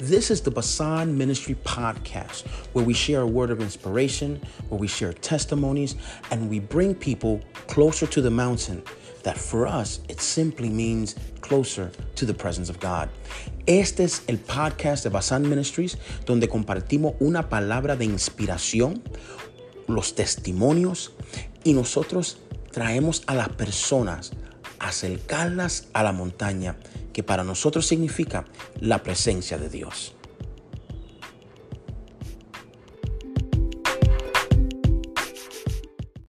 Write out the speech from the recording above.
This is the Basan Ministry Podcast, where we share a word of inspiration, where we share testimonies, and we bring people closer to the mountain. That for us, it simply means closer to the presence of God. Este es el podcast de Basan Ministries, donde compartimos una palabra de inspiración, los testimonios, y nosotros traemos a las personas acercarlas a la montaña, que para nosotros significa la presencia de Dios.